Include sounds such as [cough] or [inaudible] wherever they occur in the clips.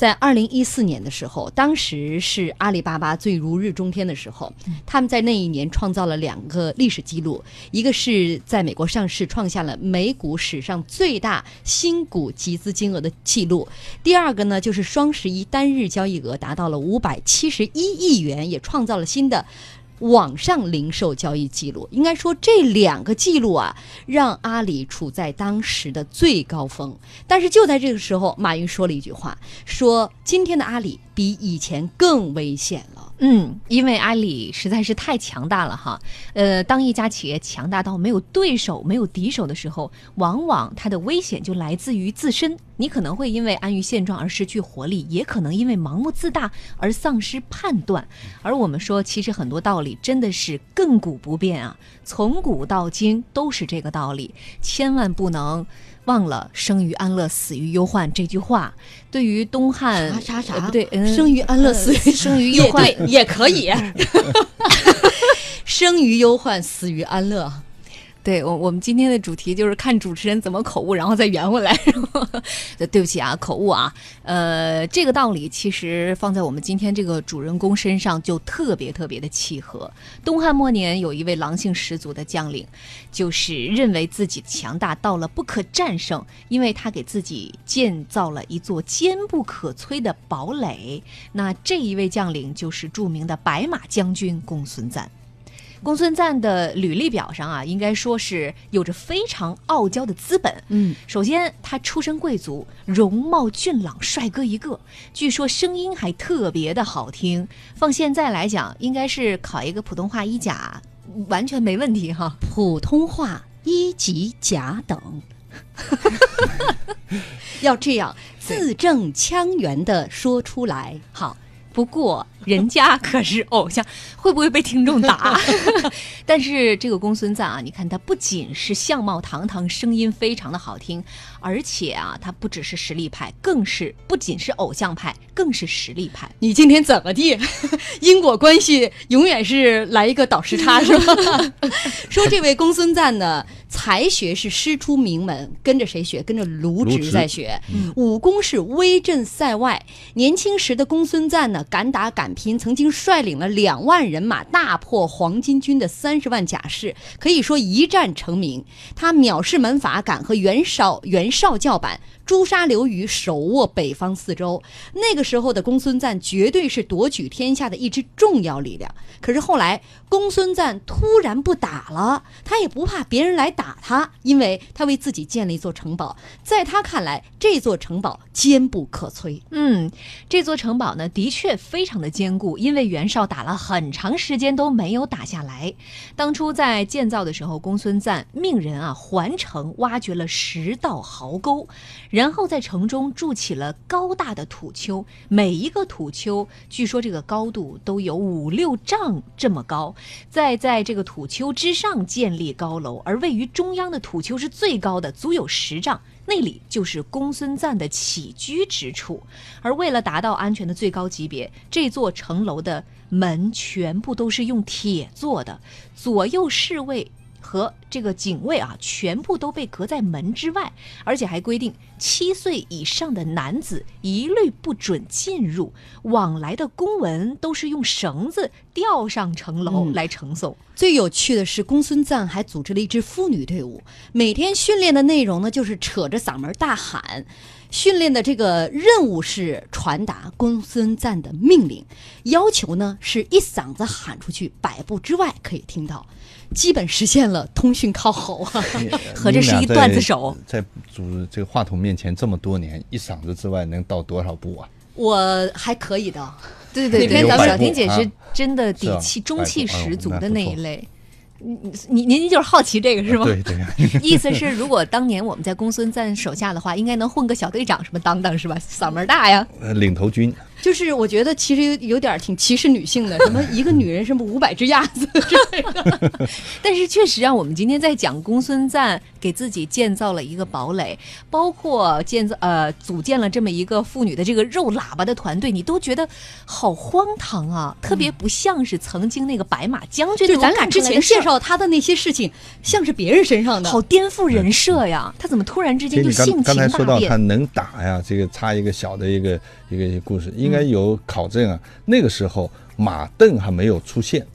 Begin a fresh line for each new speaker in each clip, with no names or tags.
在二零一四年的时候，当时是阿里巴巴最如日中天的时候，他们在那一年创造了两个历史记录，一个是在美国上市，创下了美股史上最大新股集资金额的记录；第二个呢，就是双十一单日交易额达到了五百七十一亿元，也创造了新的。网上零售交易记录，应该说这两个记录啊，让阿里处在当时的最高峰。但是就在这个时候，马云说了一句话，说今天的阿里比以前更危险了。
嗯，因为阿里实在是太强大了哈。呃，当一家企业强大到没有对手、没有敌手的时候，往往它的危险就来自于自身。你可能会因为安于现状而失去活力，也可能因为盲目自大而丧失判断。而我们说，其实很多道理真的是亘古不变啊，从古到今都是这个道理，千万不能。忘了“生于安乐，死于忧患”这句话，对于东汉
啥啥啥？
不对，
生于安乐，死于
生于忧患。
也可以，[laughs] [laughs] 生于忧患，死于安乐。
对我，我们今天的主题就是看主持人怎么口误，然后再圆回来。对不起啊，口误啊。呃，这个道理其实放在我们今天这个主人公身上就特别特别的契合。东汉末年有一位狼性十足的将领，就是认为自己强大到了不可战胜，因为他给自己建造了一座坚不可摧的堡垒。那这一位将领就是著名的白马将军公孙瓒。公孙瓒的履历表上啊，应该说是有着非常傲娇的资本。
嗯，
首先他出身贵族，容貌俊朗，帅哥一个，据说声音还特别的好听。放现在来讲，应该是考一个普通话一甲，完全没问题哈。
普通话一级甲等，[laughs] 要这样字正腔圆的说出来。
好。不过人家可是偶像，会不会被听众打？[laughs] 但是这个公孙瓒啊，你看他不仅是相貌堂堂，声音非常的好听，而且啊，他不只是实力派，更是不仅是偶像派，更是实力派。
你今天怎么地？因果关系永远是来一个倒时差是吧？[laughs] 说这位公孙瓒呢？才学是师出名门，跟着谁学？跟着卢植在学。武功是威震塞外。年轻时的公孙瓒呢，敢打敢拼，曾经率领了两万人马大破黄巾军的三十万甲士，可以说一战成名。他藐视门阀，敢和袁绍、袁少教版。诛杀刘虞，手握北方四州。那个时候的公孙瓒绝对是夺取天下的一支重要力量。可是后来，公孙瓒突然不打了，他也不怕别人来打他，因为他为自己建了一座城堡。在他看来，这座城堡坚不可摧。
嗯，这座城堡呢，的确非常的坚固，因为袁绍打了很长时间都没有打下来。当初在建造的时候，公孙瓒命人啊环城，挖掘了十道壕壕沟。然后在城中筑起了高大的土丘，每一个土丘据说这个高度都有五六丈这么高。再在这个土丘之上建立高楼，而位于中央的土丘是最高的，足有十丈，那里就是公孙瓒的起居之处。而为了达到安全的最高级别，这座城楼的门全部都是用铁做的，左右侍卫。和这个警卫啊，全部都被隔在门之外，而且还规定七岁以上的男子一律不准进入，往来的公文都是用绳子吊上城楼来呈送。
最有趣的是，公孙瓒还组织了一支妇女队伍，每天训练的内容呢，就是扯着嗓门大喊。训练的这个任务是传达公孙瓒的命令，要求呢是一嗓子喊出去，百步之外可以听到，基本实现了通讯靠吼啊！[laughs] [laughs]
合着是一段子手，
在主这个话筒面前这么多年，一嗓子之外能到多少步啊？
我还可以的，
对对对，咱们小婷姐是真的底气、中气十足的那一类。您您您就是好奇这个是吗？
对对，[laughs]
意思是如果当年我们在公孙瓒手下的话，应该能混个小队长什么当当是吧？嗓门大呀，呃
领头军。
就是我觉得其实有有点挺歧视女性的，什么一个女人什么 [laughs] 五百只鸭子之类的。[laughs]
但是确实让我们今天在讲公孙瓒给自己建造了一个堡垒，包括建造呃组建了这么一个妇女的这个肉喇叭的团队，你都觉得好荒唐啊，特别不像是曾经那个白马将军
就咱俩之前介绍他的那些事情，像是别人身上的。
好颠覆人设呀！他怎么突然之间就性
刚刚才
情大变
说到他？能打呀，这个插一个小的一个一个故事，应该有考证啊。那个时候马镫还没有出现，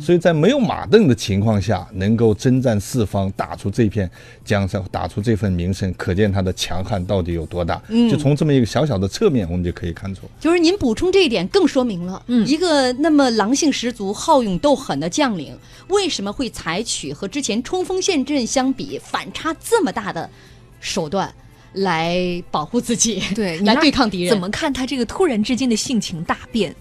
所以在没有马镫的情况下，能够征战四方，打出这片江山，打出这份名声，可见他的强悍到底有多大。就从这么一个小小的侧面，我们就可以看出。
就是您补充这一点，更说明了，
嗯
一个那么狼性十足、好勇斗狠的将领，为什么会采取和之前冲锋陷阵相比反差这么大的手段来保护自己，
对 [laughs] 来
对抗敌人？
怎么看他这个突然之间的性情大变？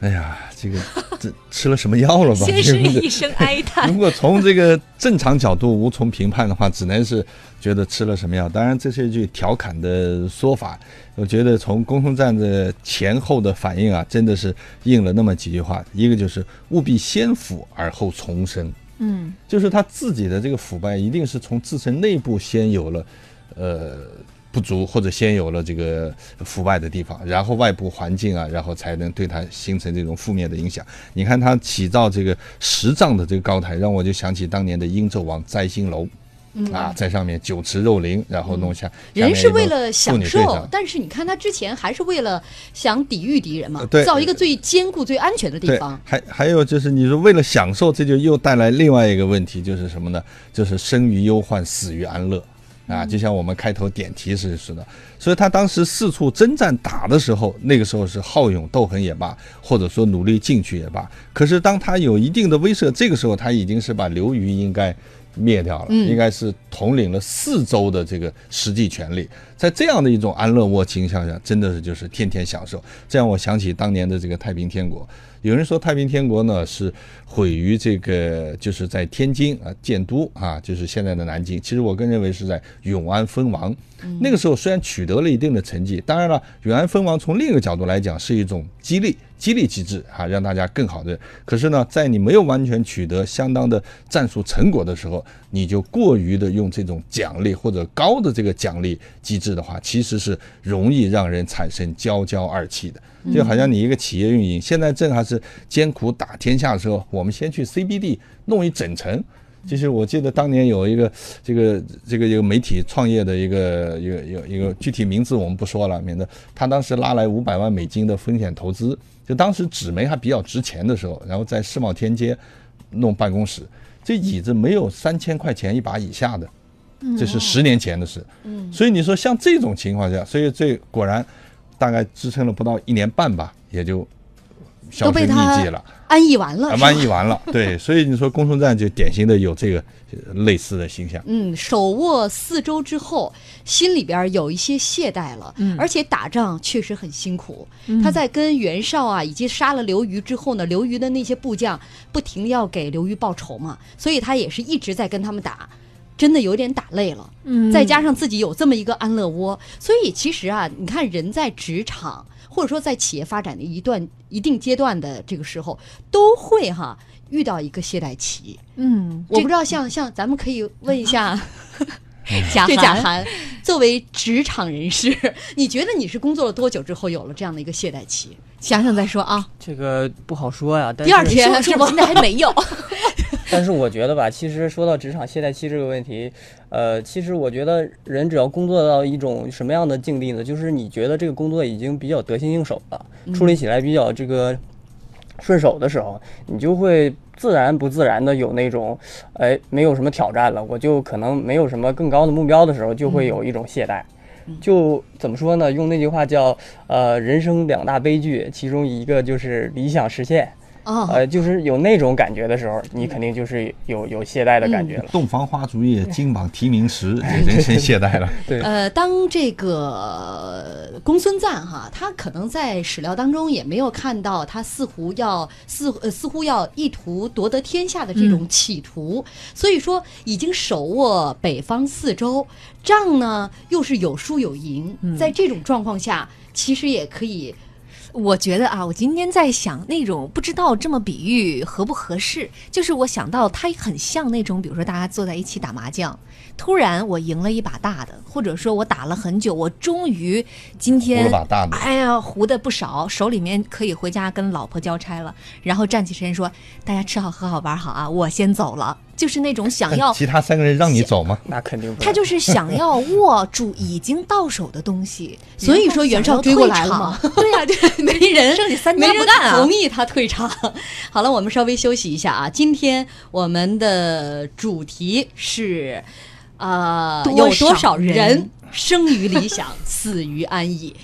哎呀，这个这吃了什么药了吧？
先是一声哀叹
如，果从这个正常角度无从评判的话，只能是觉得吃了什么药。当然，这是一句调侃的说法。我觉得从公孙瓒的前后的反应啊，真的是应了那么几句话。一个就是务必先腐而后重生，
嗯，
就是他自己的这个腐败，一定是从自身内部先有了，呃。不足或者先有了这个腐败的地方，然后外部环境啊，然后才能对它形成这种负面的影响。你看他起造这个十丈的这个高台，让我就想起当年的殷纣王摘星楼，啊，在上面酒池肉林，然后弄下。下
人是为了享受但是你看他之前还是为了想抵御敌人嘛
呃，对
造一个最坚固、最安全的地方。，
还还有就是你说为了享受，这就又带来另外一个问题，就是什么呢？就是生于忧患，死于安乐。啊，就像我们开头点题时似的，所以他当时四处征战打的时候，那个时候是好勇斗狠也罢，或者说努力进取也罢。可是当他有一定的威慑，这个时候他已经是把刘虞应该灭掉了，
嗯
应该是统领了四周的这个实际权力。在这样的一种安乐窝倾向下，真的是就是天天享受。这让我想起当年的这个太平天国。有人说太平天国呢是毁于这个，就是在天津啊建都啊，就是现在的南京。其实我更认为是在永安分王。那个时候虽然取得了一定的成绩，当然了，永安分王从另一个角度来讲是一种激励。激励机制啊，让大家更好的。可是呢，在你没有完全取得相当的战术成果的时候，你就过于的用这种奖励或者高的这个奖励机制的话，其实是容易让人产生骄骄二气的。就好像你一个企业运营，现在正还是艰苦打天下的时候，我们先去 CBD 弄一整层。就是我记得当年有一个这个这个一个媒体创业的一个一个一个一个具体名字我们不说了，免得他当时拉来五百万美金的风险投资，就当时纸媒还比较值钱的时候，然后在世贸天阶弄办公室，这椅子没有三千块钱一把以下的，这是十年前的事。嗯，所以你说像这种情况下，所以这果然大概支撑了不到一年半吧，也就销
都
声匿
被他
迹了。
安逸完了，
啊，
是吧
万一完了，对，所以你说公孙瓒就典型的有这个呃类似的形象。
嗯，手握四周之后，心里边有一些懈怠了，
嗯
而且打仗确实很辛苦。他在跟袁绍啊，以及杀了刘虞之后呢，刘虞的那些部将不停地要给刘虞报仇嘛，所以他也是一直在跟他们打，真的有点打累了。
嗯
再加上自己有这么一个安乐窝，所以其实啊，你看人在职场或者说在企业发展的一段一定阶段的这个时候，都会哈遇到一个懈怠期。
嗯，
我不知道像像咱们可以问一下。
贾
这贾
涵
涵，作为职场人士，[laughs] 你觉得你是工作了多久之后有了这样的一个懈怠期？
想想再说啊。
这个不好说呀。但
第二天是吧
说现在还没有。[laughs]
但是我觉得吧，其实说到职场懈怠期这个问题，呃，其实我觉得人只要工作到一种什么样的境地呢？就是你觉得这个工作已经比较得心应手了，处理起来比较这个顺手的时候，你就会自然不自然的有那种，哎，没有什么挑战了，我就可能没有什么更高的目标的时候，就会有一种懈怠。就怎么说呢？用那句话叫，呃，人生两大悲剧，其中一个就是理想实现。
哦，
呃，就是有那种感觉的时候，你肯定就是有有懈怠的感觉了。
洞房花烛夜，金榜题名时，[laughs] 人生懈怠了。
对，
呃，当这个公孙瓒哈，他可能在史料当中也没有看到他似乎要似呃似乎要意图夺得天下的这种企图，所以说已经手握北方四周，仗呢又是有输有赢，在这种状况下，其实也可以
我觉得啊，我今天在想那种不知道这么比喻合不合适，就是我想到它很像那种，比如说大家坐在一起打麻将，突然我赢了一把大的，或者说我打了很久，我终于今天
胡了把大的。
哎呀胡的不少，手里面可以回家跟老婆交差了，然后站起身说大家吃好喝好玩好啊，我先走了，就是那种想要
其他三个人让你走吗？
那肯定不
他就是想要握住已经到手的东西，[laughs]
所以说袁绍追过来了嘛
然后想要退场 [laughs] 对呀、对，[laughs]
没人，
剩下三
没人
家不干啊
同意他退场。好了，我们稍微休息一下啊。今天我们的主题是，呃，
多
有多
少人
生于理想，死于安逸？